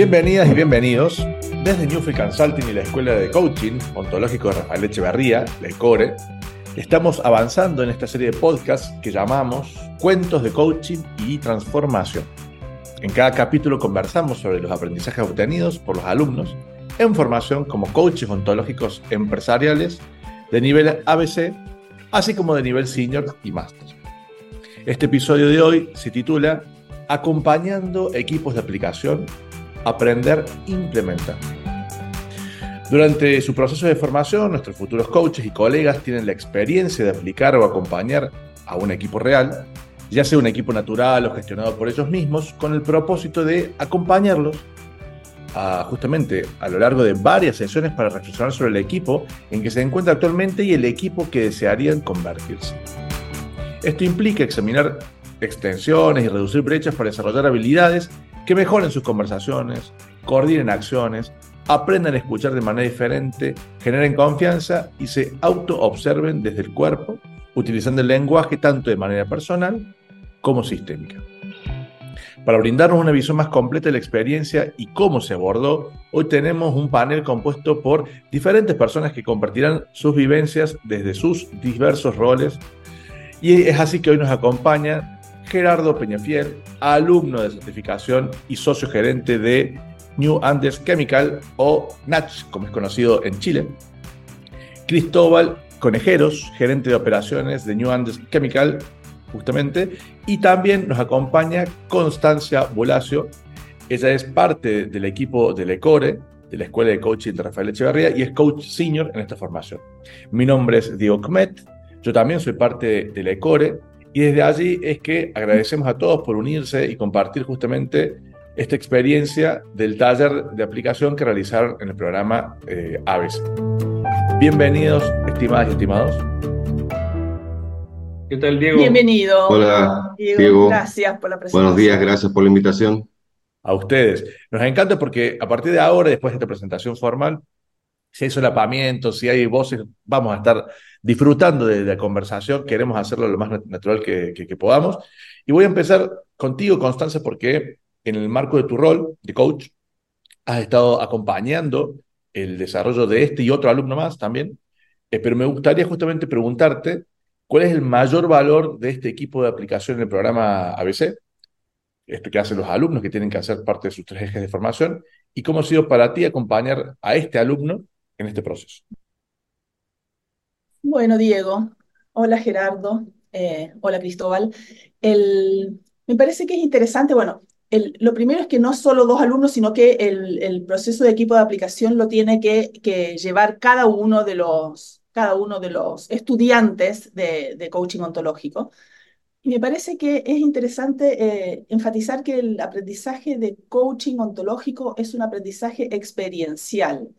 Bienvenidas y bienvenidos desde Newfield Consulting y la Escuela de Coaching Ontológico de Rafael Echeverría, la ECORE. Estamos avanzando en esta serie de podcasts que llamamos Cuentos de Coaching y Transformación. En cada capítulo conversamos sobre los aprendizajes obtenidos por los alumnos en formación como coaches ontológicos empresariales de nivel ABC, así como de nivel senior y máster. Este episodio de hoy se titula Acompañando equipos de aplicación, aprender, implementar. Durante su proceso de formación, nuestros futuros coaches y colegas tienen la experiencia de aplicar o acompañar a un equipo real, ya sea un equipo natural o gestionado por ellos mismos, con el propósito de acompañarlos justamente a lo largo de varias sesiones para reflexionar sobre el equipo en que se encuentra actualmente y el equipo que desearían convertirse. Esto implica examinar extensiones y reducir brechas para desarrollar habilidades que mejoren sus conversaciones, coordinen acciones, aprendan a escuchar de manera diferente, generen confianza y se auto-observen desde el cuerpo, utilizando el lenguaje tanto de manera personal como sistémica. Para brindarnos una visión más completa de la experiencia y cómo se abordó, hoy tenemos un panel compuesto por diferentes personas que compartirán sus vivencias desde sus diversos roles. Y es así que hoy nos acompaña Gerardo Peñafiel, alumno de certificación y socio gerente de New Andes Chemical o NACH, como es conocido en Chile. Cristóbal Conejeros, gerente de operaciones de New Andes Chemical justamente. Y también nos acompaña Constancia Bolacio. Ella es parte del equipo de LECORE, de la Escuela de Coaching de Rafael Echeverría, y es coach senior en esta formación. Mi nombre es Diego Kmet, yo también soy parte de LECORE, y desde allí es que agradecemos a todos por unirse y compartir justamente esta experiencia del taller de aplicación que realizaron en el programa eh, ABC. Bienvenidos, estimadas y estimados. ¿Qué tal, Diego? Bienvenido. Hola, Diego. Gracias por la presentación. Buenos días, gracias por la invitación. A ustedes. Nos encanta porque a partir de ahora, después de esta presentación formal, si hay solapamientos, si hay voces, vamos a estar disfrutando de, la conversación. Queremos hacerlo lo más natural que, que, podamos. Y voy a empezar contigo, Constanza, porque en el marco de tu rol de coach, has estado acompañando el desarrollo de este y otro alumno más también. Eh, pero me gustaría justamente preguntarte ¿Cuál es el mayor valor de este equipo de aplicación en el programa ABC? Esto que hacen los alumnos que tienen que hacer parte de sus tres ejes de formación. ¿Y cómo ha sido para ti acompañar a este alumno en este proceso? Bueno, Diego. Hola, Gerardo. Eh, hola, Cristóbal. Me parece que es interesante, bueno, lo primero es que no solo dos alumnos, sino que el, proceso de equipo de aplicación lo tiene que, que llevar cada uno de los, cada uno de los estudiantes de, coaching ontológico. Y me parece que es interesante eh, enfatizar que el aprendizaje de coaching ontológico es un aprendizaje experiencial.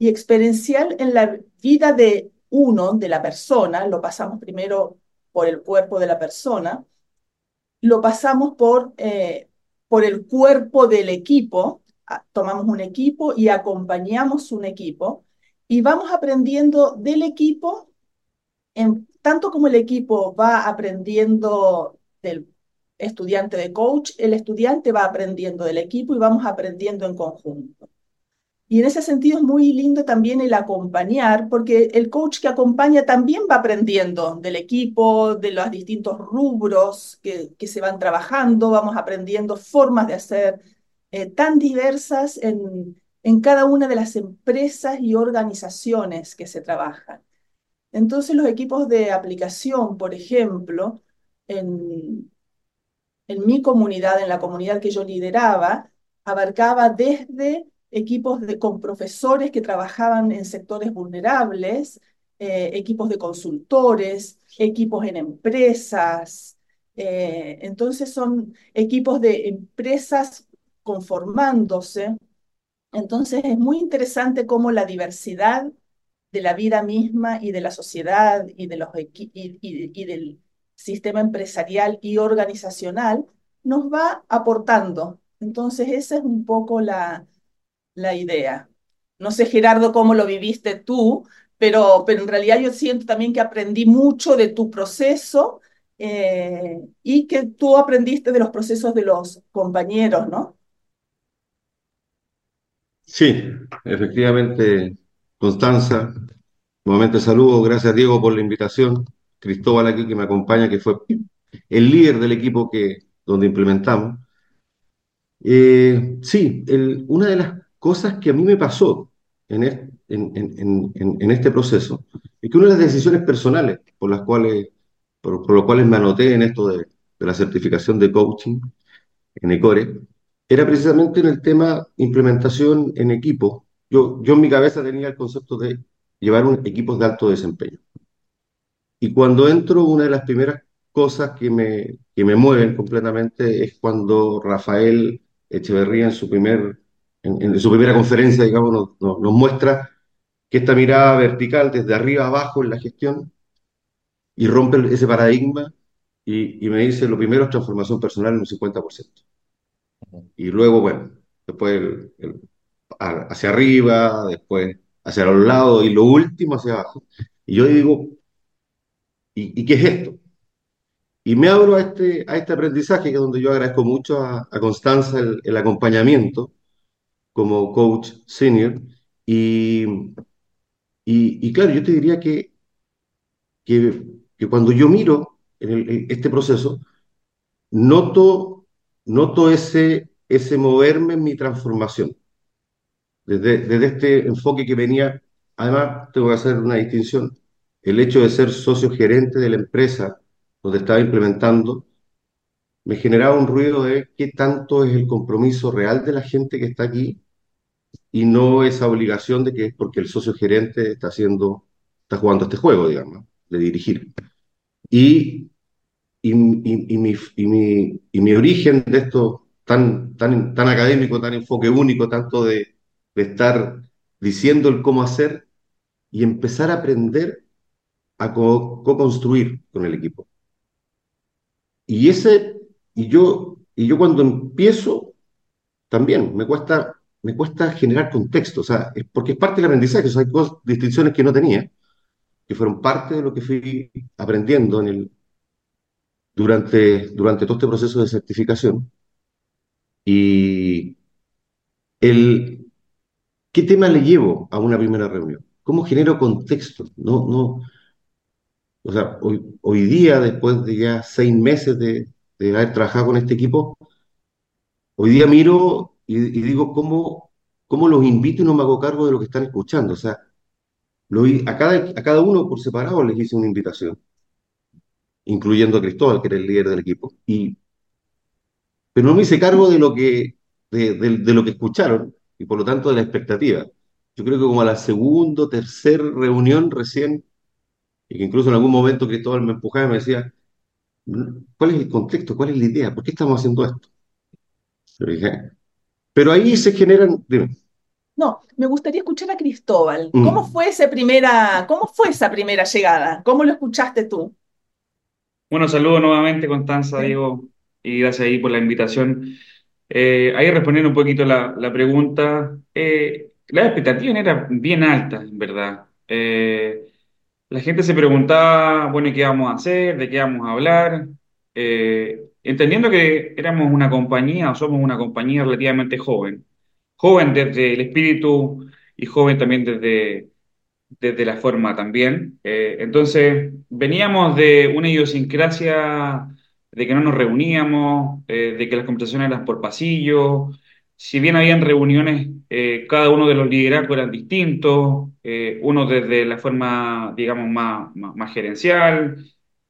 Y experiencial en la vida de uno, de la persona, lo pasamos primero por el cuerpo de la persona, lo pasamos por, eh, por el cuerpo del equipo, tomamos un equipo y acompañamos un equipo, y vamos aprendiendo del equipo, tanto como el equipo va aprendiendo del estudiante de coach, el estudiante va aprendiendo del equipo y vamos aprendiendo en conjunto. Y en ese sentido es muy lindo también el acompañar, porque el coach que acompaña también va aprendiendo del equipo, de los distintos rubros que, que se van trabajando, vamos aprendiendo formas de hacer eh, tan diversas en, en cada una de las empresas y organizaciones que se trabajan. Entonces los equipos de aplicación, por ejemplo, en, en mi comunidad, en la comunidad que yo lideraba, abarcaba desde equipos con profesores que trabajaban en sectores vulnerables, eh, equipos de consultores, equipos en empresas. Eh, entonces son equipos de empresas conformándose entonces es muy interesante cómo la diversidad de la vida misma y de la sociedad y, de los y, del sistema empresarial y organizacional nos va aportando. Entonces esa es un poco la, la idea. No sé, Gerardo, cómo lo viviste tú, pero, pero en realidad yo siento también que aprendí mucho de tu proceso eh, y que tú aprendiste de los procesos de los compañeros, ¿no? Sí, efectivamente, Constanza, nuevamente saludo, gracias Diego por la invitación, Cristóbal aquí que me acompaña, que fue el líder del equipo que, donde implementamos. Eh, sí, una de las cosas que a mí me pasó en, en, en- en- este proceso es que una de las decisiones personales por las cuales, por, por lo cuales me anoté en esto de, de la certificación de coaching en ECORE era precisamente en el tema implementación en equipo. Yo, yo en mi cabeza tenía el concepto de llevar un equipos de alto desempeño. Y cuando entro, una de las primeras cosas que me, que me mueven completamente es cuando Rafael Echeverría en su, primer, en, su primera conferencia, digamos, nos, muestra que esta mirada vertical desde arriba abajo en la gestión y rompe ese paradigma y, me dice, lo primero es transformación personal en un 50%. Y luego, bueno, después el- hacia arriba, después hacia los lados y lo último hacia abajo. Y yo digo, ¿y, qué es esto? Y me abro a este, a este aprendizaje, que es donde yo agradezco mucho a, Constanza el acompañamiento como coach senior. Y, y, claro, yo te diría que, que, cuando yo miro en este proceso, noto, noto ese, ese moverme en mi transformación. Desde, desde este enfoque que venía, además tengo que hacer una distinción, el hecho de ser socio gerente de la empresa donde estaba implementando me generaba un ruido de qué tanto es el compromiso real de la gente que está aquí y no esa obligación de que es porque el socio gerente está haciendo, está jugando este juego, digamos, de dirigir. Y, y, y- mi, origen de esto tan, tan, tan académico, tan enfoque único, tanto de, estar diciendo el cómo hacer y empezar a aprender a co- co-construir con el equipo. Y ese, y yo, y yo cuando empiezo también me cuesta, me cuesta generar contexto, o sea, es porque es parte del aprendizaje, o sea, hay cosas- distinciones que no tenía, que fueron parte de lo que fui aprendiendo en el, durante, durante todo este proceso de certificación. Y el, ¿qué tema le llevo a una primera reunión? ¿Cómo genero contexto? No, no, o sea, hoy, hoy día, después de ya seis meses de, de haber trabajado con este equipo, hoy día miro y, y digo cómo, cómo los invito y no me hago cargo de lo que están escuchando. O sea, Lo, a cada, a cada uno por separado les hice una invitación, incluyendo a Cristóbal, que era el líder del equipo. Y, pero no me hice cargo de lo que, de, de- de lo que escucharon y por lo tanto de la expectativa. Yo creo que como a la segunda, tercera reunión recién, y que incluso en algún momento Cristóbal me empujaba y me decía, ¿cuál es el contexto? ¿Cuál es la idea? ¿Por qué estamos haciendo esto? Pero ahí se generan, dime, No, me gustaría escuchar a Cristóbal. ¿Cómo mm, fue esa primera, cómo fue esa primera llegada? ¿Cómo lo escuchaste tú? Bueno, saludo nuevamente, Constanza, Sí. Diego, y gracias ahí por la invitación. Eh, ahí respondiendo un poquito la, la pregunta, eh, las expectativas eran bien altas, en verdad. Eh, la gente se preguntaba, bueno, ¿y qué vamos a hacer? ¿De qué vamos a hablar? Eh, entendiendo que éramos una compañía o somos una compañía relativamente joven, joven desde el espíritu y joven también desde desde la forma también. Eh, entonces, veníamos de una idiosincrasia de que no nos reuníamos, eh, de que las conversaciones eran por pasillo. Si bien habían reuniones, eh, cada uno de los liderazgos eran distintos, eh, uno desde la forma, digamos, más, más, gerencial,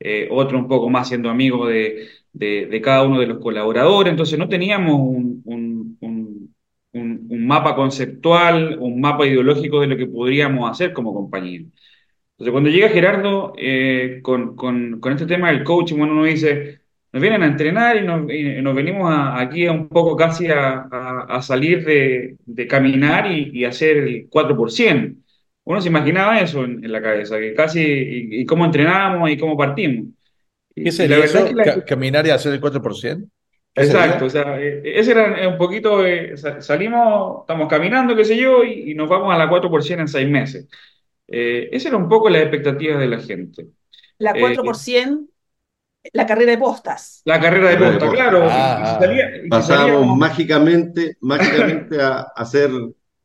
eh, otro un poco más siendo amigo de, de- de cada uno de los colaboradores. Entonces, no teníamos un, un- un- un, mapa conceptual, un mapa ideológico de lo que podríamos hacer como compañía. Entonces, cuando llega Gerardo con, con- con este tema del coaching, bueno, uno dice, nos vienen a entrenar y nos, y nos venimos a- aquí a un poco casi a, a- a salir de, de caminar y, y hacer el 4%. Uno se imaginaba eso en, en la cabeza, que casi, y, y cómo entrenábamos y cómo partimos. ¿Qué la sería verdad es que eso? la, Ca- ¿Caminar y hacer el 4%? ¿Qué Exacto, o sea, eh, ese era eh, un poquito, eh, sa- salimos, estamos caminando, qué sé yo, y, y nos vamos a la 4% en seis meses. Eh, esa era un poco la expectativa de la gente. La Eh, 4%, la carrera de postas. la carrera de carrera de posta, posta. claro, Ah, ah. mágicamente, mágicamente a, a ser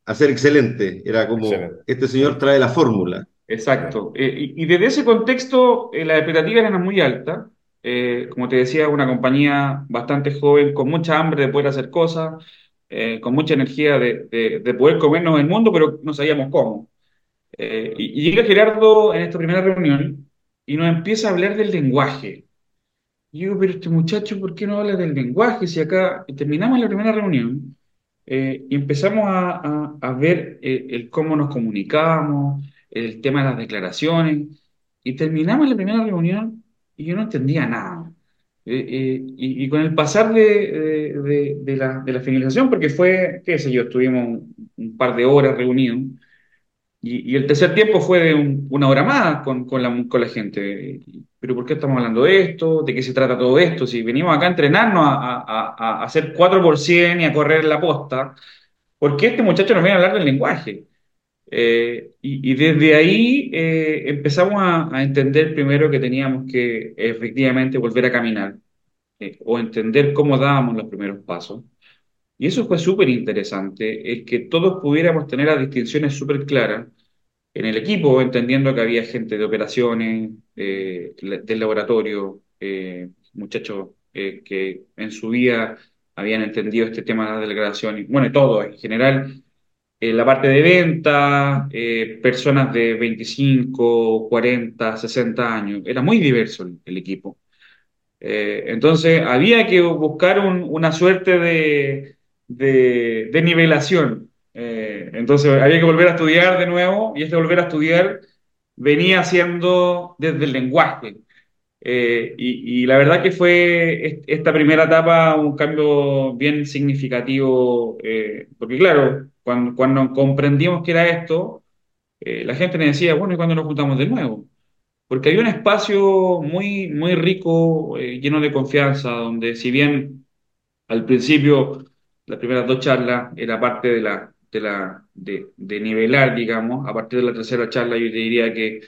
a ser excelente. Era como, Excelente. este señor trae la fórmula. Exacto. Eh, y, y desde ese contexto, eh, las expectativas eran muy altas. Eh, como te decía, una compañía bastante joven, con mucha hambre de poder hacer cosas, eh, con mucha energía de, de- de poder comernos el mundo, pero no sabíamos cómo. Eh, y, y llega Gerardo en esta primera reunión y nos empieza a hablar del lenguaje. Y yo pero este muchacho, ¿por qué no habla del lenguaje? Si acá terminamos la primera reunión eh, y empezamos a, a- a ver eh, el cómo nos comunicábamos, el tema de las declaraciones, y terminamos la primera reunión y yo no entendía nada. Eh, eh, y, y con el pasar de, de- de- de la, la finalización, porque fue, qué sé yo, estuvimos un, un par de horas reunidos, y, y el tercer tiempo fue un- una hora más con, con la, con la gente. Pero ¿por qué estamos hablando de esto? ¿De qué se trata todo esto? Si venimos acá a entrenarnos a, a- a- hacer 4 por 100 y a correr la posta, ¿por qué este muchacho nos viene a hablar del lenguaje? Eh, y, y desde ahí eh, empezamos a, a entender primero que teníamos que efectivamente volver a caminar eh, o entender cómo dábamos los primeros pasos. Y eso fue súper interesante, el que todos pudiéramos tener las distinciones súper claras en el equipo, entendiendo que había gente de operaciones, eh, del laboratorio, eh, muchachos eh, que en su vida habían entendido este tema de la delegación, y bueno, todo en general, eh, la parte de venta, personas de 25, 40, 60 años, era muy diverso el, equipo. Entonces había que buscar un- una suerte de nivelación. Entonces había que volver a estudiar de nuevo y este volver a estudiar venía siendo desde el lenguaje. Eh, y, la verdad que fue est- esta primera etapa un cambio bien significativo, eh, porque claro, cuando, comprendimos que era esto, eh, la gente me decía, bueno, ¿y cuándo nos juntamos de nuevo? porque había un espacio muy, muy rico, lleno de confianza, donde si bien al principio las primeras dos charlas era parte de la, de la, de, de nivelar, digamos, a partir de la tercera charla yo te diría que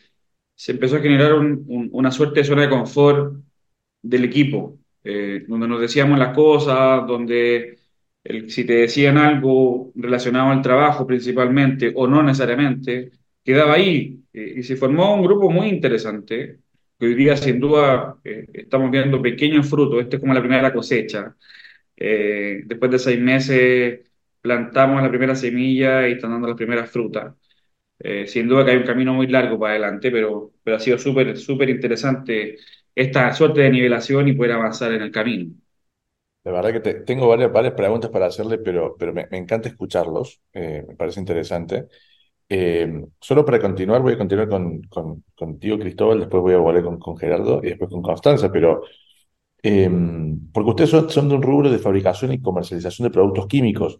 se empezó a generar un- un- una suerte de zona de confort del equipo, eh, donde nos decíamos las cosas, donde si te decían algo relacionado al trabajo principalmente o no necesariamente, quedaba ahí. eh, y se formó un grupo muy interesante, que hoy día sin duda eh, estamos viendo pequeños frutos, esta es como la primera cosecha. Después de seis meses plantamos la primera semilla y están dando las primeras frutas. Eh, sin duda que hay un camino muy largo para adelante, pero, pero ha sido súper, súper interesante esta suerte de nivelación y poder avanzar en el camino. La verdad que te- tengo varias, varias preguntas para hacerle, pero, pero me, encanta escucharlos, eh, me parece interesante. Eh, solo para continuar, voy a continuar con, con, contigo, Cristóbal, después voy a volver con, con Gerardo y después con Constanza, pero porque ustedes son de un rubro de fabricación y comercialización de productos químicos.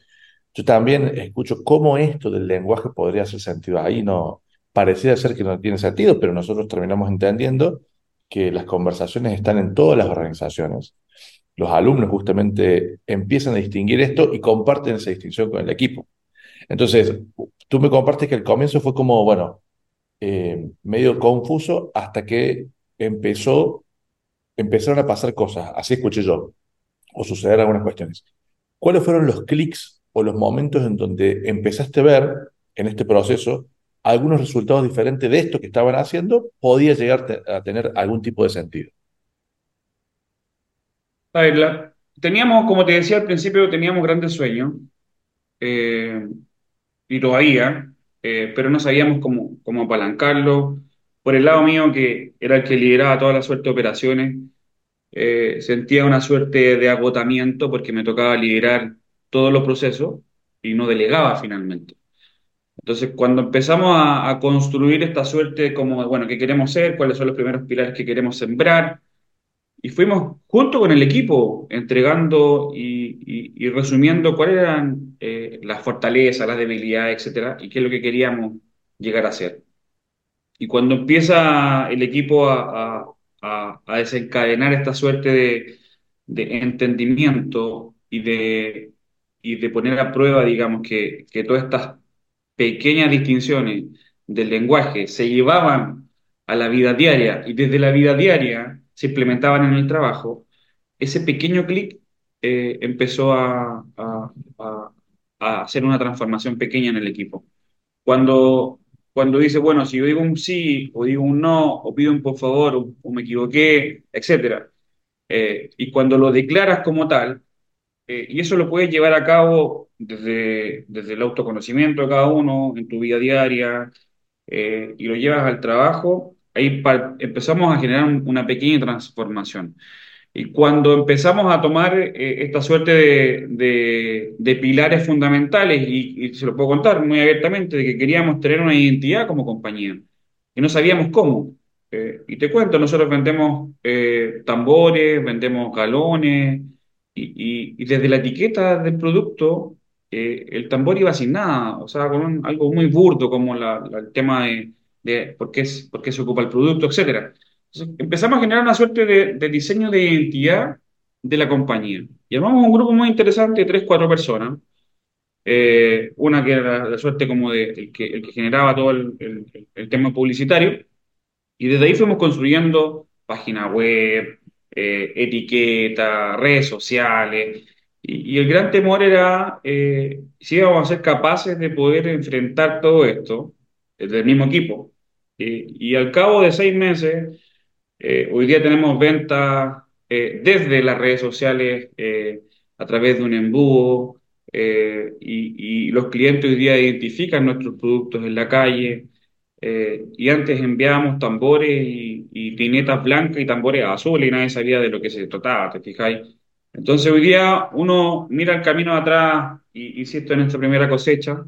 Yo también escucho cómo esto del lenguaje podría hacer sentido ahí, no parecía ser que no tiene sentido, pero nosotros terminamos entendiendo que las conversaciones están en todas las organizaciones los alumnos justamente empiezan a distinguir esto y comparten esa distinción con el equipo. Entonces, tú me compartes que el comienzo fue como, bueno, eh, medio confuso hasta que empezó, empezaron a pasar cosas, así escuché yo, o suceder algunas cuestiones. ¿Cuáles fueron los clics o los momentos en donde empezaste a ver en este proceso algunos resultados diferentes de esto que estaban haciendo, podía llegar a tener algún tipo de sentido? A ver, teníamos, como te decía al principio, teníamos grandes sueños eh, y todavía, eh, pero no sabíamos cómo, cómo apalancarlo. Por el lado mío, que era el que lideraba toda la suerte de operaciones, eh, sentía una suerte de agotamiento porque me tocaba liderar todos los procesos y no delegaba finalmente. Entonces, cuando empezamos a, construir esta suerte como, bueno, ¿qué queremos ser? ¿Cuáles son los primeros pilares que queremos sembrar? Y fuimos junto con el equipo entregando y, resumiendo cuáles eran eh, las fortalezas, las debilidades, etcétera, y qué es lo que queríamos llegar a ser. Y cuando empieza el equipo a, desencadenar esta suerte de entendimiento y de, y de poner a prueba, digamos, que, que todas estas pequeñas distinciones del lenguaje se llevaban a la vida diaria y desde la vida diaria se implementaban en el trabajo, ese pequeño clic eh, empezó a, a- hacer una transformación pequeña en el equipo. Cuando, cuando dice, bueno, si yo digo un sí, o digo un no, o pido un por favor, o, me equivoqué, etcétera, eh, y cuando lo declaras como tal, eh, y eso lo puedes llevar a cabo desde, desde el autoconocimiento de cada uno, en tu vida diaria, eh, y lo llevas al trabajo, ahí empezamos a generar un- una pequeña transformación. Y cuando empezamos a tomar eh, esta suerte de, de- de pilares fundamentales, y, y se lo puedo contar muy abiertamente, de que queríamos tener una identidad como compañía, y no sabíamos cómo. Eh, y te cuento, nosotros vendemos eh, tambores, vendemos galones, y, y- desde la etiqueta del producto, eh, el tambor iba sin nada, o sea, con un- algo muy burdo como la- la- el tema de, de por qué, es- por qué se ocupa el producto, etcétera. Entonces, empezamos a generar una suerte de, de diseño de identidad de la compañía. Y armamos un grupo muy interesante de tres, cuatro personas. Eh, una que era la suerte como de el que, el que generaba todo el, el- el tema publicitario. Y desde ahí fuimos construyendo página web, eh, etiqueta, redes sociales. Y, el gran temor era eh, si íbamos a ser capaces de poder enfrentar todo esto desde el mismo equipo. Y al cabo de seis meses eh, hoy día tenemos ventas eh, desde las redes sociales a través de un embudo y los clientes hoy día identifican nuestros productos en la calle eh, y antes enviábamos tambores y, y tinetas blancas y tambores azules y nadie sabía de lo que se trataba, ¿te fijáis? Entonces hoy día uno mira el camino atrás y, y si esto en esta primera cosecha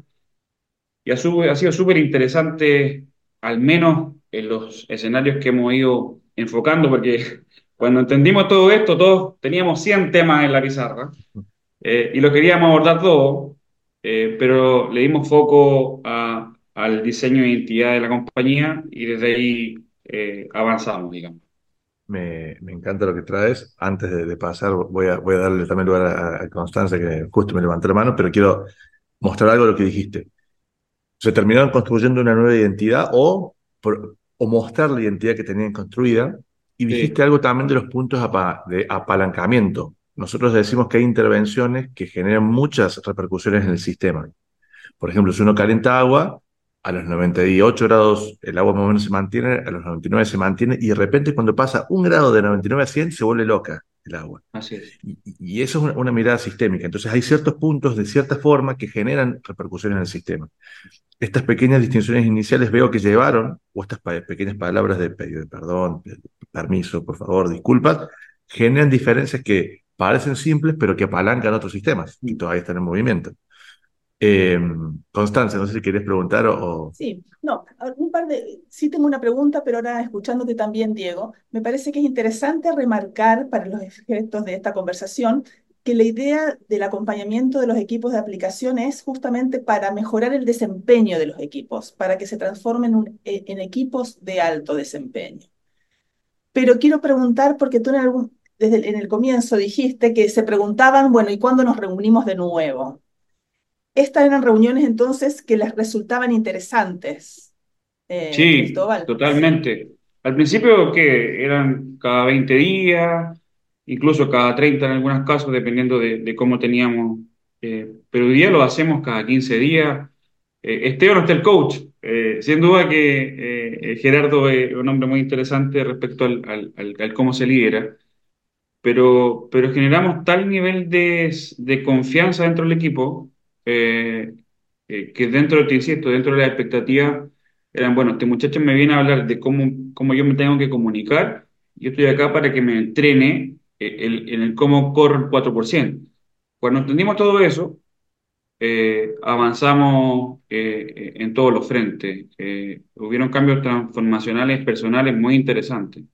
y ha, ha sido súper interesante, al menos en los escenarios que hemos ido enfocando, porque cuando entendimos todo esto, todos teníamos 100 temas en la pizarra eh, y lo queríamos abordar todo, eh, pero le dimos foco a- al diseño de identidad de la compañía y desde ahí eh, avanzamos, digamos. Me, me encanta lo que traes. Antes de, de pasar, voy a, voy a darle también lugar a, a Constanza, que justo me levantó la mano, pero quiero mostrar algo de lo que dijiste. Se terminaron construyendo una nueva identidad o, por- o mostrar la identidad que tenían construida. Y Sí. dijiste algo también de los puntos apa- de apalancamiento. Nosotros decimos que hay intervenciones que generan muchas repercusiones en el sistema. Por ejemplo, si uno calienta agua, a los 98 grados el agua más o menos se mantiene, a los 99 se mantiene, y de repente cuando pasa un grado de 99 a 100 se vuelve loca el agua. Así es. Y, eso es una, una mirada sistémica. Entonces hay ciertos puntos de cierta forma que generan repercusiones en el sistema. Estas pequeñas distinciones iniciales veo que llevaron, o estas pa- pequeñas palabras de pedido de perdón, de permiso, por favor, disculpas, generan diferencias que parecen simples, pero que apalancan otros sistemas y todavía están en movimiento. Eh, Constanza, no sé si querías preguntar o... Sí, no, un par de, sí tengo una pregunta, pero ahora escuchándote también, Diego, me parece que es interesante remarcar para los efectos de esta conversación que la idea del acompañamiento de los equipos de aplicación es justamente para mejorar el desempeño de los equipos, para que se transformen eh, en equipos de alto desempeño. Pero quiero preguntar, porque tú en desde el, el comienzo dijiste que se preguntaban, bueno, ¿y cuándo nos reunimos de nuevo? Estas eran reuniones entonces que les resultaban interesantes, eh, Sí, Cristóbal. totalmente. Al principio que eran cada 20 días, incluso cada 30 en algunos casos, dependiendo de, de cómo teníamos. eh, pero hoy día lo hacemos cada 15 días. Eh, no esté el coach. Eh, sin duda que Gerardo es un hombre muy interesante respecto al, al- al- al cómo se lidera, pero, pero generamos tal nivel de, de confianza dentro del equipo eh, eh, que dentro, te insisto, dentro de la expectativa eran, bueno, este muchacho me viene a hablar de cómo, cómo yo me tengo que comunicar, yo estoy acá para que me entrene eh, el- en el cómo corre el 4%. Cuando entendimos todo eso, eh, avanzamos eh, eh, en todos los frentes. Eh, hubieron cambios transformacionales personales muy interesantes.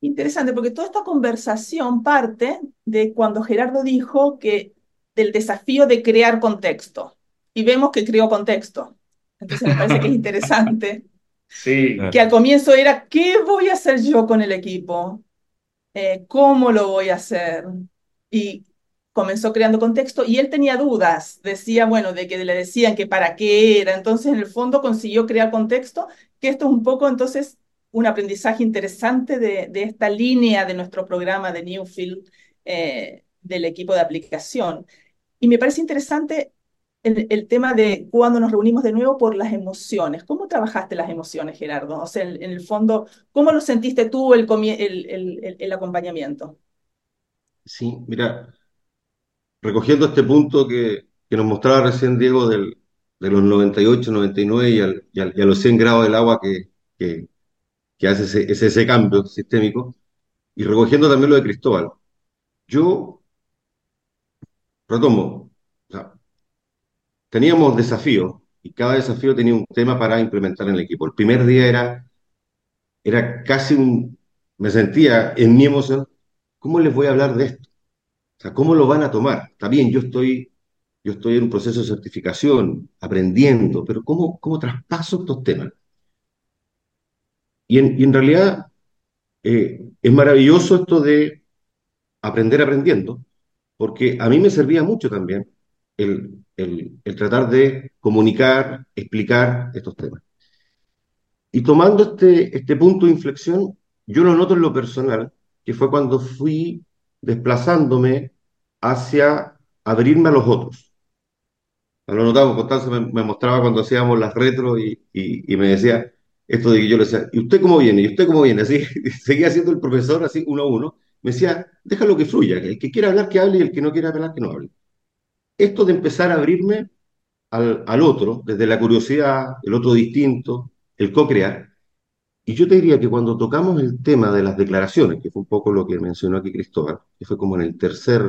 Interesante, porque toda esta conversación parte de cuando Gerardo dijo que del desafío de crear contexto. Y vemos que creó contexto. Entonces me parece que es interesante Sí, que al comienzo era, ¿qué voy a hacer yo con el equipo? Eh, ¿cómo lo voy a hacer? Y comenzó creando contexto y él tenía dudas, decía, bueno, de que le decían que para qué era, entonces en el fondo consiguió crear contexto, que esto es un poco entonces un aprendizaje interesante de, de esta línea de nuestro programa de Newfield eh, del equipo de aplicación. Y me parece interesante el, tema de cuando nos reunimos de nuevo por las emociones. ¿Cómo trabajaste las emociones, Gerardo? O sea, en, el fondo, ¿cómo lo sentiste tú el, acompañamiento? Sí, mira, recogiendo este punto que, nos mostraba recién Diego del, de los 98, 99 y, al, y, al, y, a los 100 grados del agua que, que, que hace ese, ese, ese, cambio sistémico, y recogiendo también lo de Cristóbal. Yo retomo, teníamos desafíos y cada desafío tenía un tema para implementar en el equipo. El primer día era, era casi un, me sentía en mi emoción, ¿cómo les voy a hablar de esto? ¿cómo lo van a tomar? Está bien, yo estoy, yo estoy en un proceso de certificación, aprendiendo, pero ¿cómo, cómo traspaso estos temas? Y en, y en realidad eh, es maravilloso esto de aprender aprendiendo, porque a mí me servía mucho también el, el, el tratar de comunicar, explicar estos temas. Y tomando este, este punto de inflexión, yo lo noto en lo personal, que fue cuando fui desplazándome hacia abrirme a los otros. Lo notaba, Constanza me, me, mostraba cuando hacíamos las retro y, y, y, me decía esto de que yo le decía, ¿y usted cómo viene? ¿Y usted cómo viene? Así, seguía siendo el profesor así uno a uno. Me decía, déjalo que fluya, el que quiera hablar que hable y el que no quiera hablar que no hable. Esto de empezar a abrirme al, al otro, desde la curiosidad, el otro distinto, el co-crear, y yo te diría que cuando tocamos el tema de las declaraciones, que fue un poco lo que mencionó aquí Cristóbal, que fue como en el tercer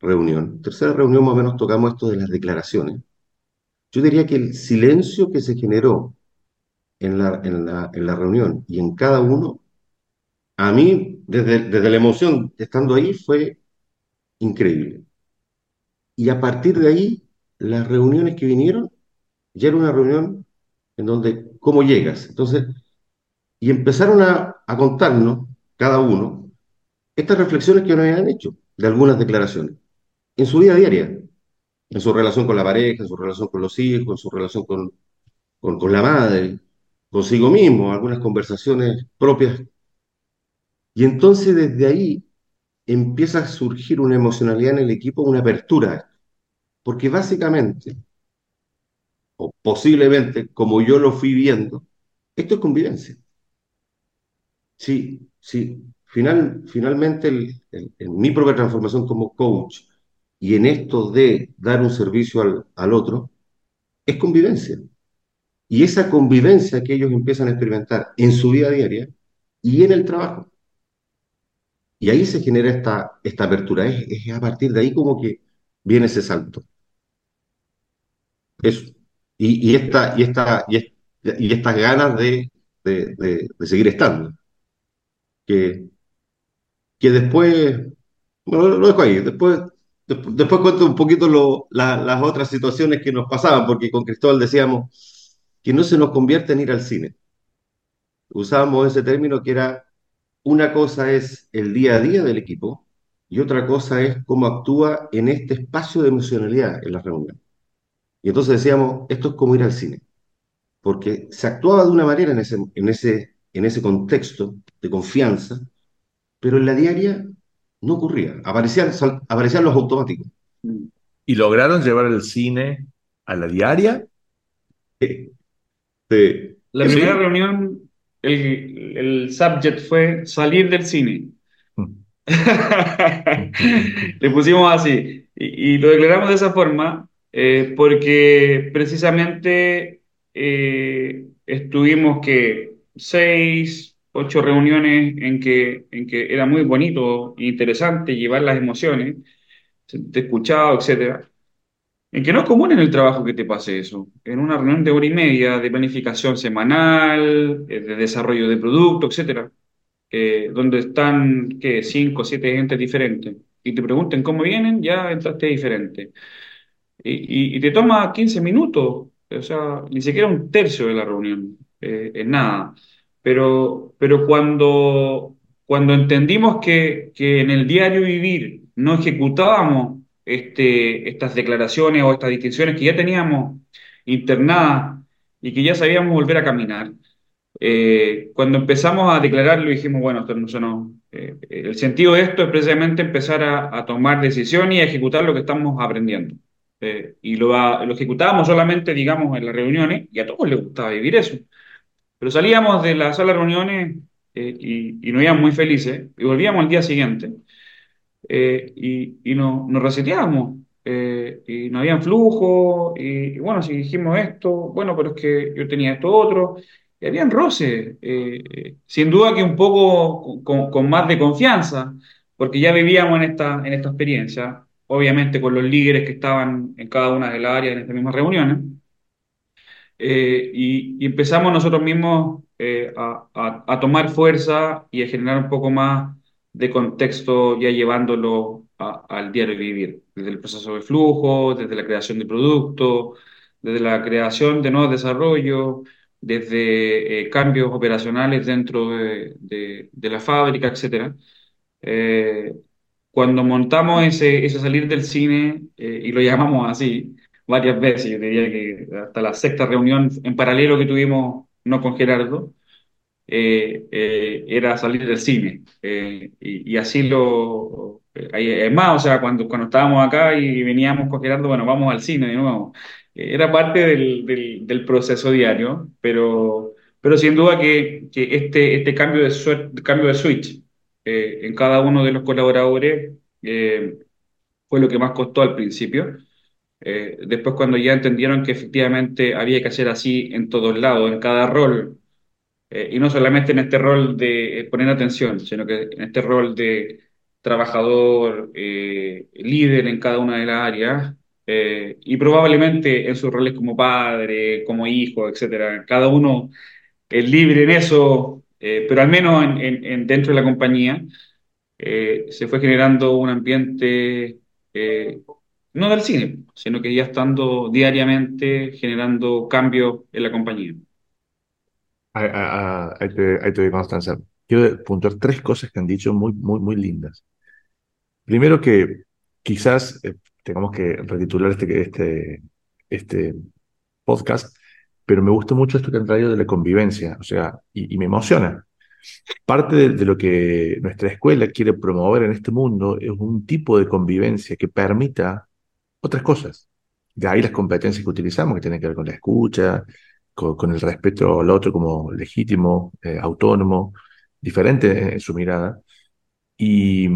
reunión, tercera reunión más o menos tocamos esto de las declaraciones, yo diría que el silencio que se generó en la, en la, en la reunión y en cada uno, a mí, desde, desde la emoción estando ahí, fue increíble. Y a partir de ahí, las reuniones que vinieron, ya era una reunión en donde, ¿cómo llegas? Entonces, y empezaron a, a, contarnos, cada uno, estas reflexiones que nos habían hecho de algunas declaraciones en su vida diaria, en su relación con la pareja, en su relación con los hijos, en su relación con, con, con la madre, consigo mismo, algunas conversaciones propias. Y entonces desde ahí empieza a surgir una emocionalidad en el equipo, una apertura, porque básicamente, o posiblemente, como yo lo fui viendo, esto es convivencia. Sí, sí. Final, finalmente, en mi propia transformación como coach y en esto de dar un servicio al otro, es convivencia. Y esa convivencia que ellos empiezan a experimentar en su vida diaria y en el trabajo. Y ahí se genera esta, esta apertura. Es, a partir de ahí como que viene ese salto. Eso. Y, esta, y, esta, y, esta, y estas ganas de, de, de, seguir estando que, que después, bueno, lo dejo ahí, después, después, cuento un poquito las otras situaciones que nos pasaban, porque con Cristóbal decíamos que no se nos convierte en ir al cine. Usábamos ese término que era, una cosa es el día a día del equipo y otra cosa es cómo actúa en este espacio de emocionalidad en la reunión. Y entonces decíamos, esto es como ir al cine, porque se actuaba de una manera en ese, en ese en ese contexto de confianza, pero en la diaria no ocurría, aparecían, aparecían los automáticos. ¿Y lograron llevar el cine a la diaria? Sí. sí. La primera sí. reunión, el, el subject fue salir del cine. Le pusimos así y, y, lo declaramos de esa forma eh, porque precisamente eh, estuvimos que seis, ocho reuniones en que, en que era muy bonito e interesante llevar las emociones, te escuchaba, etcétera. En que no es común en el trabajo que te pase eso. En una reunión de hora y media de planificación semanal, de desarrollo de producto, etcétera, eh, donde están, ¿qué? Cinco o siete gente diferentes. Y te pregunten cómo vienen, ya entraste diferente. Y, y, te toma 15 minutos, o sea, ni siquiera un tercio de la reunión eh, en nada. Pero, pero cuando, cuando entendimos que, que en el diario vivir no ejecutábamos este, estas declaraciones o estas distinciones que ya teníamos internadas y que ya sabíamos volver a caminar, Eh, cuando empezamos a declararlo dijimos, bueno, esto no, no, eh, el sentido de esto es precisamente empezar a, a, tomar decisiones y a ejecutar lo que estamos aprendiendo. Eh, y lo, lo, ejecutábamos solamente, digamos, en las reuniones, y a todos les gustaba vivir eso. Pero salíamos de la sala de reuniones y, y, nos íbamos muy felices, y volvíamos al día siguiente, y, y no, nos reseteábamos eh, y no había flujo, y, bueno, si dijimos esto, bueno, pero es que yo tenía esto otro, y habían roces, eh, eh, sin duda que un poco con, más de confianza, porque ya vivíamos en esta, en esta experiencia, obviamente con los líderes que estaban en cada una de las áreas en estas mismas reuniones, y, empezamos nosotros mismos a, a tomar fuerza y a generar un poco más de contexto ya llevándolo al diario vivir, desde el proceso de flujo, desde la creación de productos, desde la creación de nuevos desarrollos, desde eh, cambios operacionales dentro de, de, la fábrica, etc. Eh, cuando montamos ese, ese, salir del cine, eh, y lo llamamos así varias veces, yo diría que hasta la sexta reunión en paralelo que tuvimos, no con Gerardo, eh, eh, era salir del cine. Eh, y, así lo... es más, o sea, cuando, cuando estábamos acá y veníamos con Gerardo, bueno, vamos al cine de nuevo. era parte del, del, del, proceso diario, pero, pero sin duda que, que este, este cambio, de cambio de switch en cada uno de los colaboradores fue lo que más costó al principio. después cuando ya entendieron que efectivamente había que hacer así en todos lados, en cada rol, eh, y no solamente en este rol de eh, poner atención, sino que en este rol de trabajador, eh, líder en cada una de las áreas, y probablemente en sus roles como padre, como hijo, etcétera. Cada uno es libre en eso, pero al menos en, en, dentro de la compañía se fue generando un ambiente no del cine, sino que ya estando diariamente generando cambios en la compañía. Ahí te, doy constancia. Quiero puntuar tres cosas que han dicho muy, muy, muy lindas. Primero que quizás eh, tengamos que retitular este, este, este podcast, pero me gusta mucho esto que han traído de la convivencia, o sea, y, me emociona. Parte de, de, lo que nuestra escuela quiere promover en este mundo es un tipo de convivencia que permita otras cosas. De ahí las competencias que utilizamos, que tienen que ver con la escucha, con, el respeto al otro como legítimo, eh, autónomo, diferente en su mirada. Y,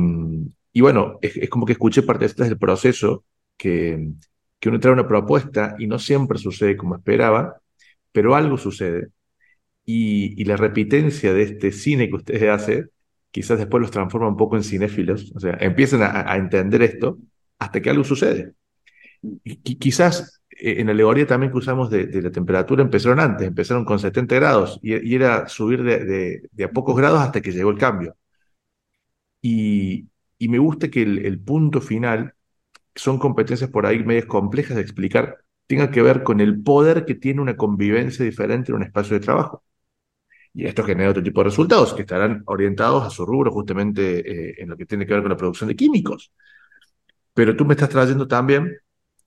y bueno, es, como que escuché parte de del proceso que, que uno trae una propuesta y no siempre sucede como esperaba, pero algo sucede. Y, y, la repitencia de este cine que ustedes hacen, quizás después los transforma un poco en cinéfilos, o sea, empiezan a, a entender esto hasta que algo sucede. Y, quizás en la alegoría también que usamos de, la temperatura empezaron antes, empezaron con 70 grados y, era subir de, a pocos grados hasta que llegó el cambio. Y, me gusta que el, punto final son competencias por ahí medias complejas de explicar, tenga que ver con el poder que tiene una convivencia diferente en un espacio de trabajo. Y esto genera otro tipo de resultados que estarán orientados a su rubro justamente eh, en lo que tiene que ver con la producción de químicos. Pero tú me estás trayendo también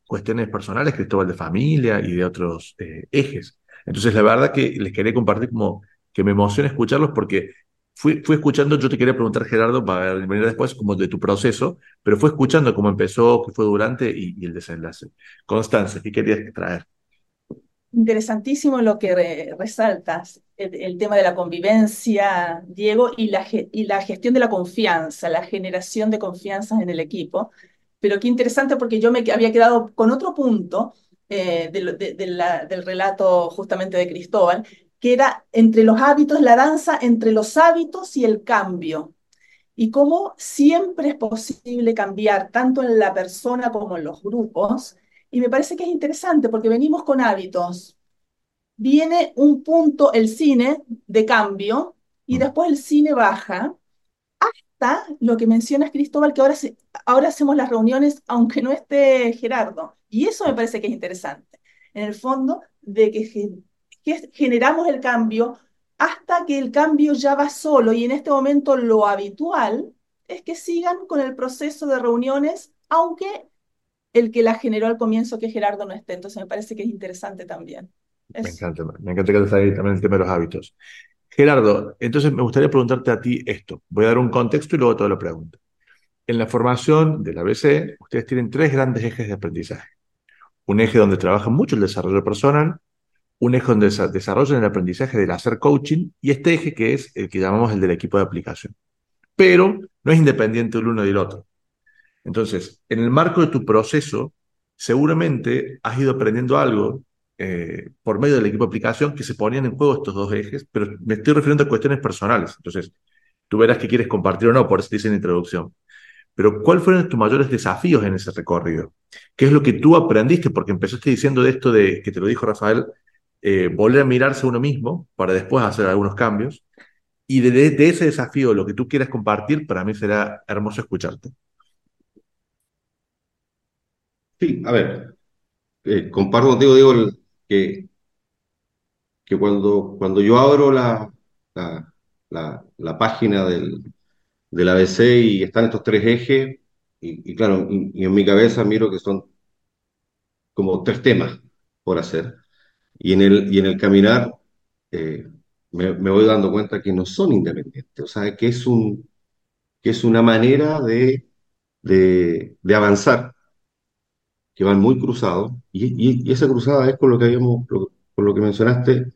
cuestiones personales, Cristóbal de familia y de otros eh, ejes. Entonces, la verdad que les quería compartir como que me emociona escucharlos porque fui, fui escuchando, yo te quería preguntar, Gerardo, para venir después como de tu proceso, pero fue escuchando cómo empezó, qué fue durante y, el desenlace. Constanza, ¿qué querías traer? Interesantísimo lo que resaltas, el, tema de la convivencia, Diego, y la, y la gestión de la confianza, la generación de confianza en el equipo pero qué interesante porque yo me había quedado con otro punto eh, del relato justamente de Cristóbal, que era entre los hábitos, la danza entre los hábitos y el cambio. Y cómo siempre es posible cambiar, tanto en la persona como en los grupos. Y me parece que es interesante porque venimos con hábitos. Viene un punto, el cine, de cambio, y después el cine baja, lo que mencionas, Cristóbal, que ahora, ahora hacemos las reuniones aunque no esté Gerardo. Y eso me parece que es interesante. En el fondo, de que, que generamos el cambio hasta que el cambio ya va solo y en este momento lo habitual es que sigan con el proceso de reuniones, aunque el que la generó al comienzo, que Gerardo no esté. Entonces me parece que es interesante también. Me encanta, me encanta que ahí también el tema de los hábitos. Gerardo, entonces me gustaría preguntarte a ti esto. Voy a dar un contexto y luego toda la pregunta. En la formación del ABC, ustedes tienen tres grandes ejes de aprendizaje. Un eje donde trabajan mucho el desarrollo personal, un eje donde desarrollan el aprendizaje del hacer coaching y este eje que es el que llamamos el del equipo de aplicación. Pero no es independiente el uno del otro. Entonces, en el marco de tu proceso, seguramente has ido aprendiendo algo eh, por medio del equipo de aplicación que se ponían en juego estos dos ejes, pero me estoy refiriendo a cuestiones personales. Entonces, tú verás que quieres compartir o no, por eso te dice en introducción. Pero, ¿cuáles fueron tus mayores desafíos en ese recorrido? ¿Qué es lo que tú aprendiste? Porque empezaste diciendo de esto de, que te lo dijo Rafael, eh, volver a mirarse uno mismo para después hacer algunos cambios. Y de, ese desafío, lo que tú quieras compartir, para mí será hermoso escucharte. Sí, a ver, eh, comparto contigo, digo, que, que cuando, cuando yo abro la, la, la, página del, del ABC y están estos tres ejes, y, claro, y, en mi cabeza miro que son como tres temas por hacer. Y en el, y en el caminar eh, me, voy dando cuenta que no son independientes, o sea, que es, un, que es una manera de, de, de avanzar, que van muy cruzados, y, y, esa cruzada es con lo que habíamos, con lo que mencionaste,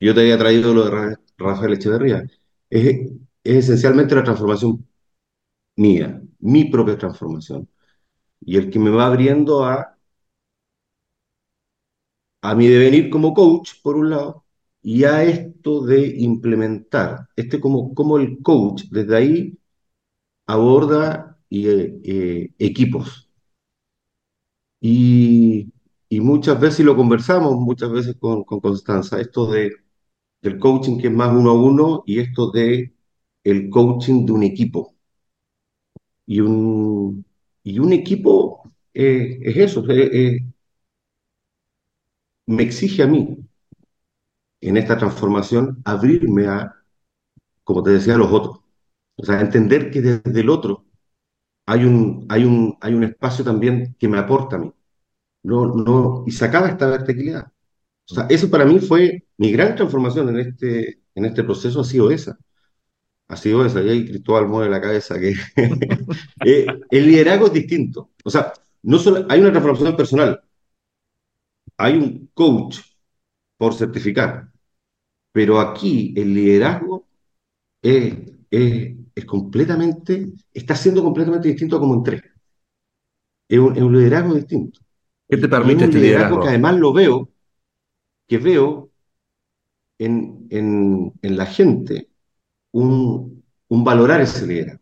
yo te había traído lo de Rafael Echeverría, es, es esencialmente la transformación mía, mi propia transformación, y el que me va abriendo a a mi devenir como coach, por un lado, y a esto de implementar, este como, como el coach desde ahí aborda y, eh, equipos. Y, y, muchas veces, lo conversamos muchas veces con, con Constanza, esto de, del coaching que es más uno a uno y esto de el coaching de un equipo. Y un, y un equipo eh, es eso, me exige a mí, en esta transformación, abrirme a, como te decía, a los otros. O sea, entender que desde el otro hay un, hay un, hay un espacio también que me aporta a mí. No, no, y sacaba esta verticalidad. O sea, eso para mí fue mi gran transformación en este, en este proceso, ha sido esa. Ha sido esa. Y ahí Cristóbal mueve la cabeza que eh, el liderazgo es distinto. O sea, no solo hay una transformación personal, hay un coach por certificar, pero aquí el liderazgo es, completamente, está siendo completamente distinto a como entré. Es un, es un liderazgo distinto. ¿Qué te permite este liderazgo? que además lo veo, que veo en, en, en la gente un, un, valorar ese liderazgo.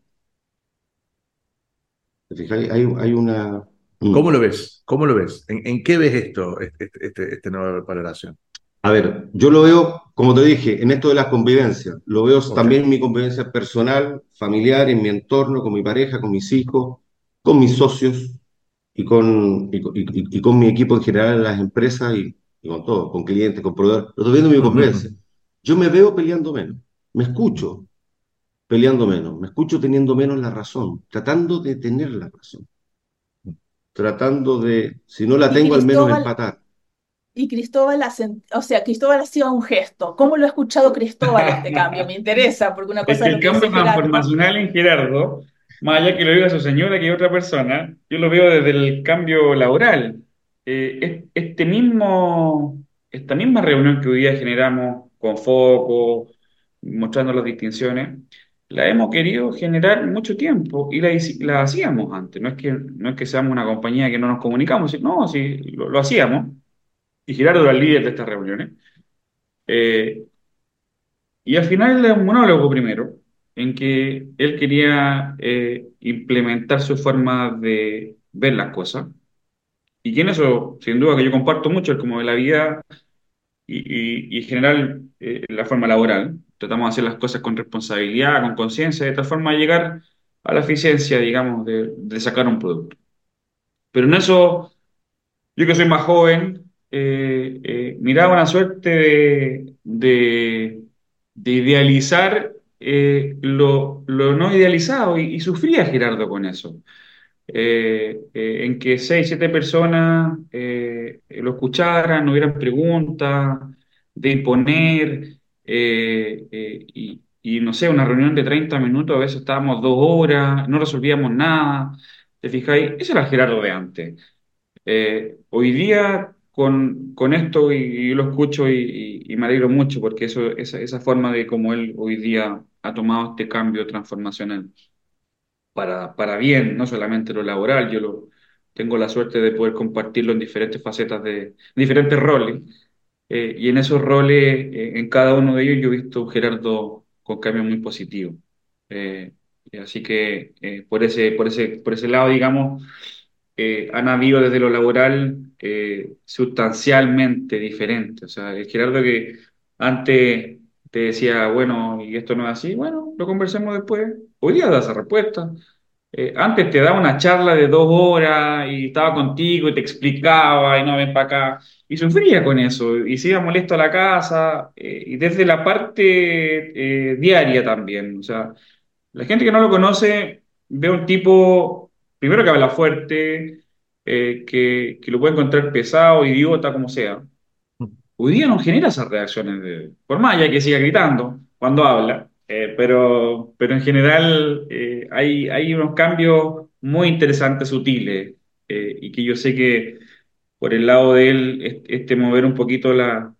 Hay, hay una, Mm. ¿Cómo lo ves? ¿Cómo lo ves? ¿En, qué ves esto, este, este, esta nueva valoración? A ver, yo lo veo, como te dije, en esto de las convivencias. Lo veo también en mi convivencia personal, familiar, en mi entorno, con mi pareja, con mis hijos, con mis socios y con, y, con mi equipo en general en las empresas y, con todo, con clientes, con proveedores. Lo estoy viendo en mi convivencia. Yo me veo peleando menos, me escucho peleando menos, me escucho teniendo menos la razón, tratando de tener la razón tratando de, si no la tengo, al menos empatar. Y Cristóbal, o sea, Cristóbal hacía un gesto. ¿Cómo lo ha escuchado Cristóbal este cambio? Me interesa, porque una cosa es el cambio transformacional en Gerardo, más allá que lo diga su señora que otra persona, yo lo veo desde el cambio laboral. Eh, este mismo, esta misma reunión que hoy día generamos con foco, mostrando las distinciones, la hemos querido generar mucho tiempo y la, la, hacíamos antes. No es, que, no es que seamos una compañía que no nos comunicamos, no, sí, lo, hacíamos. Y Gerardo era el líder de estas reuniones. Eh, y al final era un monólogo primero, en que él quería eh, implementar su forma de ver las cosas. Y en eso, sin duda, que yo comparto mucho, es como de la vida y, y, en general eh, la forma laboral tratamos de hacer las cosas con responsabilidad, con conciencia, de tal forma de llegar a la eficiencia, digamos, de, sacar un producto. Pero en eso, yo que soy más joven, eh, eh, miraba una suerte de, idealizar eh, lo, no idealizado y, sufría Gerardo con eso. en que seis, siete personas lo escucharan, no hubieran preguntas, de imponer, y, y, no sé, una reunión de 30 minutos, a veces estábamos dos horas, no resolvíamos nada, ¿te fijáis? Ese era el Gerardo de antes. hoy día con, con esto y, lo escucho y, y, me alegro mucho porque eso, esa, esa forma de cómo él hoy día ha tomado este cambio transformacional para, para bien, no solamente lo laboral, yo lo, tengo la suerte de poder compartirlo en diferentes facetas de diferentes roles. Eh, y en esos roles, eh, en cada uno de ellos, yo he visto Gerardo con cambios muy positivos. Eh, así que por, ese, por, ese, por ese lado, digamos, han habido desde lo laboral sustancialmente diferente. O sea, el Gerardo que antes te decía, bueno, y esto no es así, bueno, lo conversemos después. Hoy día da esa respuesta. Eh, antes te daba una charla de dos horas y estaba contigo y te explicaba y no ven para acá. Y sufría con eso y se iba molesto a la casa eh, y desde la parte eh, diaria también. O sea, la gente que no lo conoce ve un tipo, primero que habla fuerte, que, que, lo puede encontrar pesado, idiota, como sea. Hoy día no genera esas reacciones, de, por más ya que siga gritando cuando habla, eh, pero, pero en general eh, hay, hay unos cambios muy interesantes, sutiles, eh, y que yo sé que por el lado de él, este, mover un poquito la,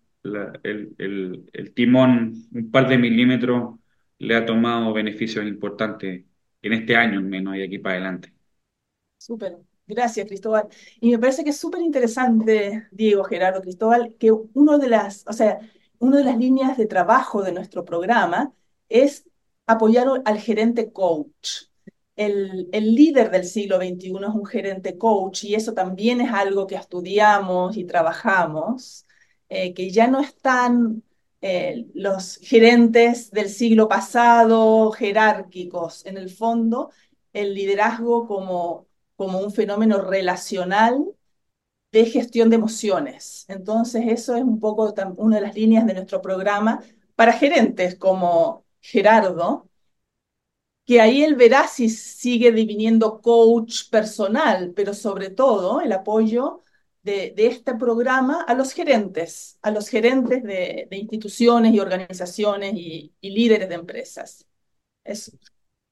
el, el, el, timón un par de milímetros le ha tomado beneficios importantes en este año al menos y aquí para adelante. Súper. Gracias, Cristóbal. Y me parece que es súper interesante, Diego, Gerardo, Cristóbal, que uno de las, o sea, una de las líneas de trabajo de nuestro programa es apoyar al gerente coach. El, el, líder del siglo XXI es un gerente coach y eso también es algo que estudiamos y trabajamos, eh, que ya no están eh, los gerentes del siglo pasado jerárquicos. En el fondo, el liderazgo como como un fenómeno relacional de gestión de emociones. Entonces, eso es un poco una de las líneas de nuestro programa para gerentes como Gerardo, que ahí él verá si sigue diviniendo coach personal, pero sobre todo el apoyo de, este programa a los gerentes, a los gerentes de, instituciones y organizaciones y, líderes de empresas. Es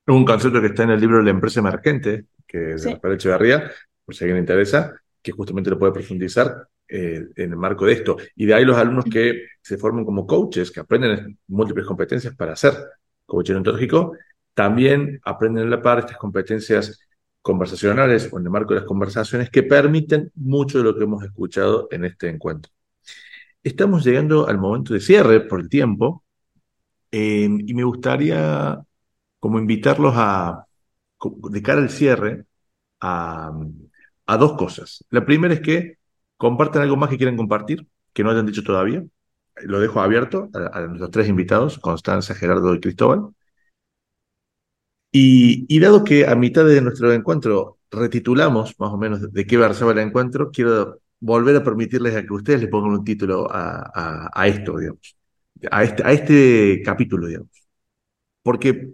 un concepto que está en el libro La empresa emergente, que es de Rafael Echeverría, por si alguien le interesa, que justamente lo puede profundizar eh, en el marco de esto. Y de ahí los alumnos que se forman como coaches, que aprenden múltiples competencias para ser coach ontológico, también aprenden a la par estas competencias conversacionales o en el marco de las conversaciones que permiten mucho de lo que hemos escuchado en este encuentro. Estamos llegando al momento de cierre por el tiempo eh, y me gustaría como invitarlos a, de cara al cierre a, dos cosas. La primera es que compartan algo más que quieran compartir, que no hayan dicho todavía. Lo dejo abierto a, nuestros tres invitados, Constanza, Gerardo y Cristóbal. Y, dado que a mitad de nuestro encuentro retitulamos más o menos de qué versaba el encuentro, quiero volver a permitirles a que ustedes le pongan un título a, a esto, digamos, a este, a este capítulo, digamos. Porque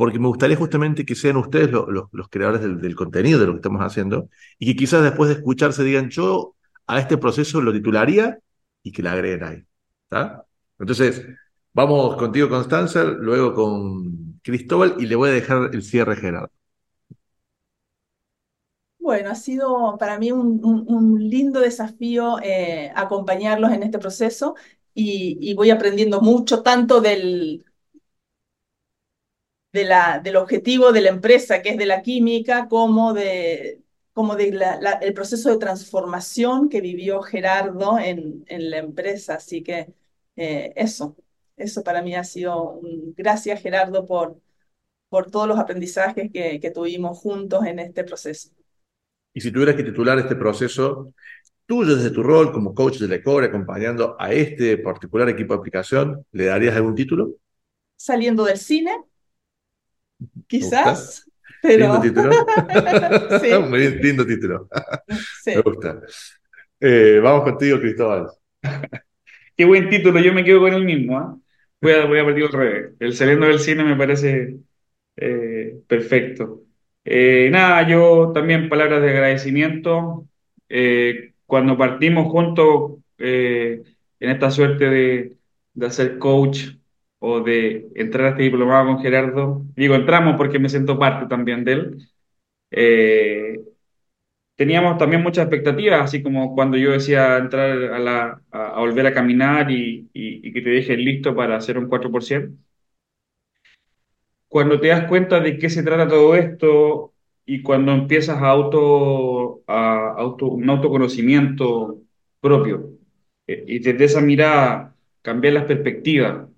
porque me gustaría justamente que sean ustedes los creadores del, contenido de lo que estamos haciendo y que quizás después de escucharse digan, yo a este proceso lo titularía y que la agreguen ahí. Entonces, vamos contigo, Constanza, luego con Cristóbal y le voy a dejar el cierre Gerardo. Bueno, ha sido para mí un, lindo desafío eh, acompañarlos en este proceso y, voy aprendiendo mucho, tanto del, de la, del objetivo de la empresa, que es de la química, como de como de el proceso de transformación que vivió Gerardo en, en la empresa. Así que eh, eso, eso para mí ha sido un... Gracias Gerardo por, por todos los aprendizajes que, que tuvimos juntos en este proceso. Y si tuvieras que titular este proceso, tú desde tu rol como coach de la CORE, acompañando a este particular equipo de aplicación, ¿le darías algún título? Saliendo del cine, Quizás. Pero... Lindo título. Muy lindo título. Me gusta. Eh, vamos contigo, Cristóbal. Qué buen título, yo me quedo con el mismo. ¿ah? Voy, a, voy a partir al revés. El saliendo del cine me parece eh, perfecto. Eh, nada, yo también palabras de agradecimiento. cuando partimos juntos eh, en esta suerte de, de hacer coach o de entrar a este diplomado con Gerardo, digo entramos porque me siento parte también de él, eh, teníamos también muchas expectativas, así como cuando yo decía entrar a, la, a, volver a caminar y, y, que te dejen listo para hacer un 4%. Cuando te das cuenta de qué se trata todo esto y cuando empiezas a auto, a auto un autoconocimiento propio eh, y desde esa mirada cambiar las perspectivas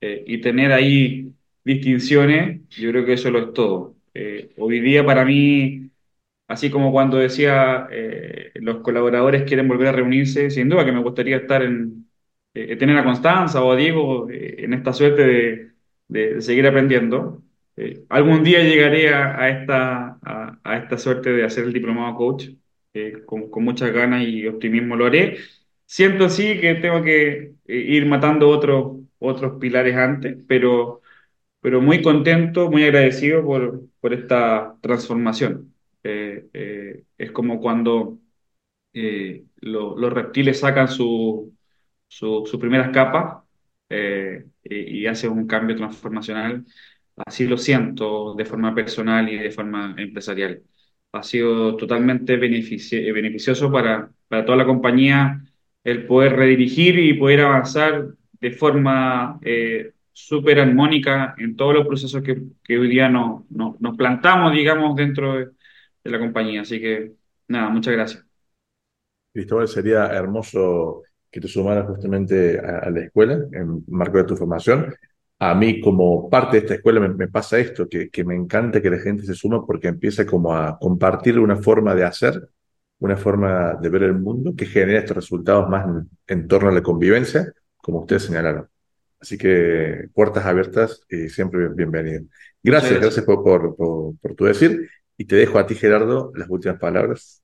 eh, y tener ahí distinciones, yo creo que eso lo es todo. Eh, hoy día para mí Así como cuando decía, eh, los colaboradores quieren volver a reunirse, sin duda que me gustaría estar en, tener a Constanza o a Diego en esta suerte de, de, seguir aprendiendo. algún día llegaré a, esta, a, esta suerte de hacer el diplomado coach, con, con, muchas ganas y optimismo lo haré. Siento sí que tengo que ir matando otros, otros pilares antes, pero, pero muy contento, muy agradecido por, por esta transformación. Eh, eh, es como cuando eh, los reptiles sacan sus su, primeras capas y, y hacen un cambio transformacional. Así lo siento de forma personal y de forma empresarial. Ha sido totalmente beneficioso para, para toda la compañía el poder redirigir y poder avanzar de forma súper armónica en todos los procesos que, que hoy día no, no, nos plantamos, digamos, dentro de, de la compañía. Así que, nada, muchas gracias. Cristóbal, sería hermoso que te sumaras justamente a, la escuela en marco de tu formación. A mí, como parte de esta escuela, me, pasa esto, que, que, me encanta que la gente se suma porque empieza como a compartir una forma de hacer, una forma de ver el mundo que genera estos resultados más en, torno a la convivencia, como ustedes señalaron. Así que puertas abiertas y siempre bienvenido. Gracias, gracias, por, por, por, tu decir. Y te dejo a ti, Gerardo, las últimas palabras.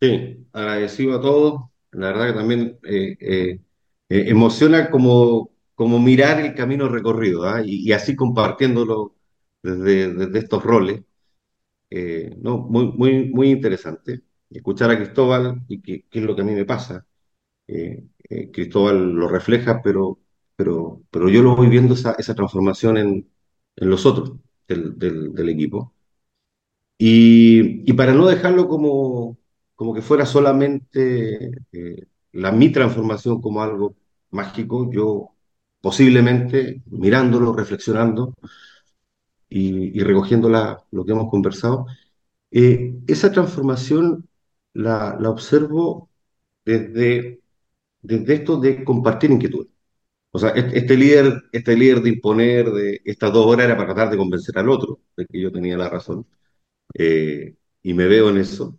Sí, agradecido a todos. La verdad que también eh, eh, eh, emociona como, como mirar el camino recorrido ¿ah? y, así compartiéndolo desde, desde estos roles. no, muy, muy, muy interesante. Escuchar a Cristóbal y qué es lo que a mí me pasa. Cristóbal lo refleja, pero, pero, pero yo lo voy viendo esa, esa transformación en, en los otros del, equipo. Y, para no dejarlo como, como que fuera solamente eh, la mi transformación como algo mágico, yo posiblemente mirándolo, reflexionando y, recogiendo lo que hemos conversado, eh, esa transformación la, la observo desde, desde esto de compartir inquietud. O sea, este, líder, este líder de imponer de estas dos horas era para tratar de convencer al otro de que yo tenía la razón. Eh, y me veo en eso.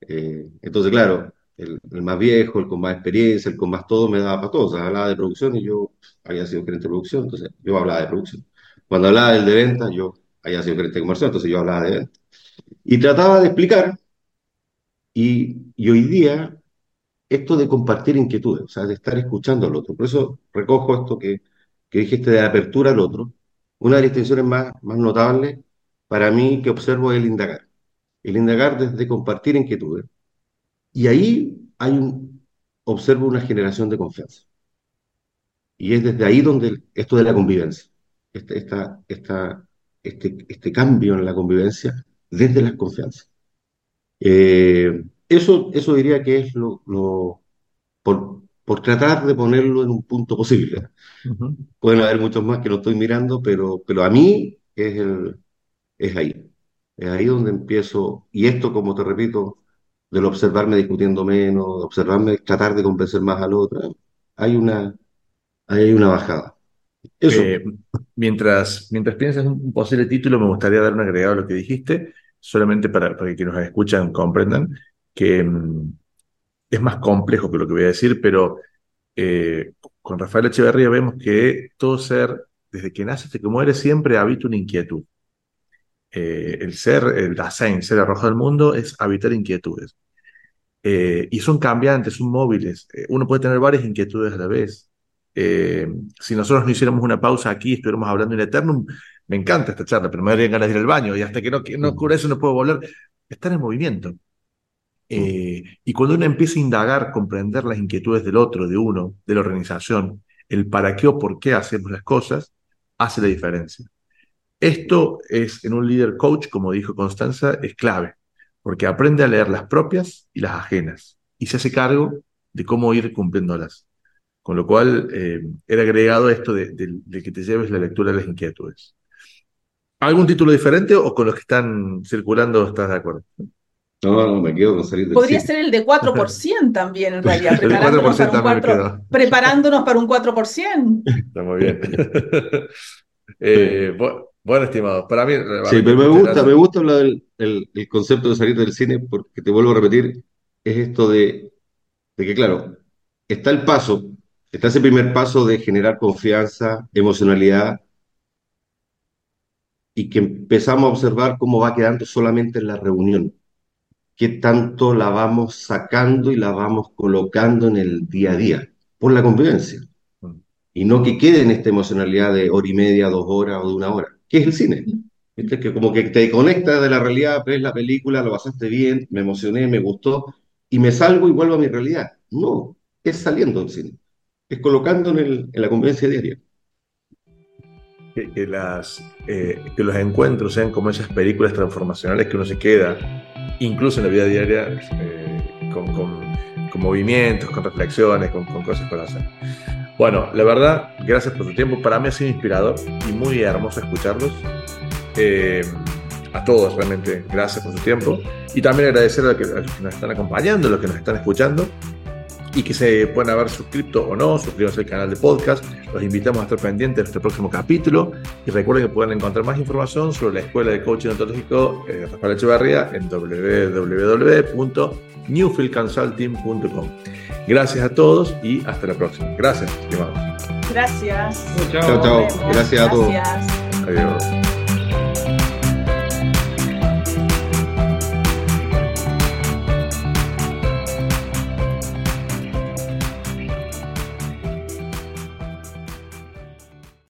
Eh, entonces, claro, el, más viejo, el con más experiencia, el con más todo, me daba para todo. O sea, hablaba de producción y yo había sido gerente de producción, entonces yo hablaba de producción. Cuando hablaba del de venta, yo había sido gerente de comercio, entonces yo hablaba de venta. Y trataba de explicar, y, y hoy día esto de compartir inquietudes, o sea, de estar escuchando al otro. Por eso recojo esto que, que dijiste de apertura al otro. Una de las distinciones más, más notables para mí que observo es el indagar. El indagar desde compartir inquietudes. Y ahí hay un, observo una generación de confianza. Y es desde ahí donde esto de la convivencia, este, esta, esta, este, este cambio en la convivencia desde las confianzas. Eh, eso, eso diría que es lo, por, por, tratar de ponerlo en un punto posible. Pueden haber muchos más que no estoy mirando, pero, pero a mí es, el, es ahí. Es ahí donde empiezo, y esto, como te repito, del observarme discutiendo menos, de observarme tratar de convencer más al otro, hay una, hay una bajada. Eso. Eh, mientras, mientras piensas un posible título, me gustaría dar un agregado a lo que dijiste, solamente para, para que nos escuchan comprendan que mm, es más complejo que lo que voy a decir, pero eh, con Rafael Echeverría vemos que todo ser, desde que nace hasta que muere, siempre habita una inquietud. Eh, el ser, el Dasein, ser arrojado al mundo, es habitar inquietudes. Eh, y son cambiantes, son móviles. uno puede tener varias inquietudes a la vez. si nosotros no hiciéramos una pausa aquí, estuviéramos hablando en eternum, me encanta esta charla, pero me darían ganas de ir al baño y hasta que no, no eso no puedo volver. Estar en movimiento. Eh, y cuando uno empieza a indagar, comprender las inquietudes del otro, de uno, de la organización, el para qué o por qué hacemos las cosas, hace la diferencia. Esto es, en un líder coach, como dijo Constanza, es clave, porque aprende a leer las propias y las ajenas, y se hace cargo de cómo ir cumpliéndolas. Con lo cual, eh, era agregado esto de, de, que te lleves la lectura de las inquietudes. ¿Algún título diferente o con los que están circulando estás de acuerdo? No, no, me quedo con salir del Podría ser el de 4% también, en realidad. Preparándonos, para un 4, preparándonos para un 4%. Está muy bien. eh, bueno, estimado, para mí... Sí, pero me gusta, me gusta hablar del el, concepto de salir del cine porque te vuelvo a repetir, es esto de, de que, claro, está el paso, está ese primer paso de generar confianza, emocionalidad, y que empezamos a observar cómo va quedando solamente en la reunión, qué tanto la vamos sacando y la vamos colocando en el día a día, por la convivencia, mm. y no que quede en esta emocionalidad de hora y media, dos horas o de una hora, que es el cine. es Que como que te conectas de la realidad, ves la película, lo pasaste bien, me emocioné, me gustó, y me salgo y vuelvo a mi realidad. No, es saliendo del cine, es colocando en, el, en la convivencia diaria que, las, eh, que los encuentros sean como esas películas transformacionales que uno se queda, incluso en la vida diaria, eh, con, movimientos, con reflexiones, con, cosas para hacer. Bueno, la verdad, gracias por su tiempo. Para mí ha sido inspirador y muy hermoso escucharlos. Eh, a todos realmente, gracias por su tiempo. Y también agradecer a los que nos están acompañando, a los que nos están escuchando y que se puedan haber suscrito o no, suscríbanse al canal de podcast. Los invitamos a estar pendientes de nuestro próximo capítulo y recuerden que pueden encontrar más información sobre la Escuela de Coaching Ontológico eh, Rafael Echevarría en www.newfieldconsulting.com. Gracias a todos y hasta la próxima. Gracias, estimados. Gracias. Chao, chao. Gracias a todos. Adiós.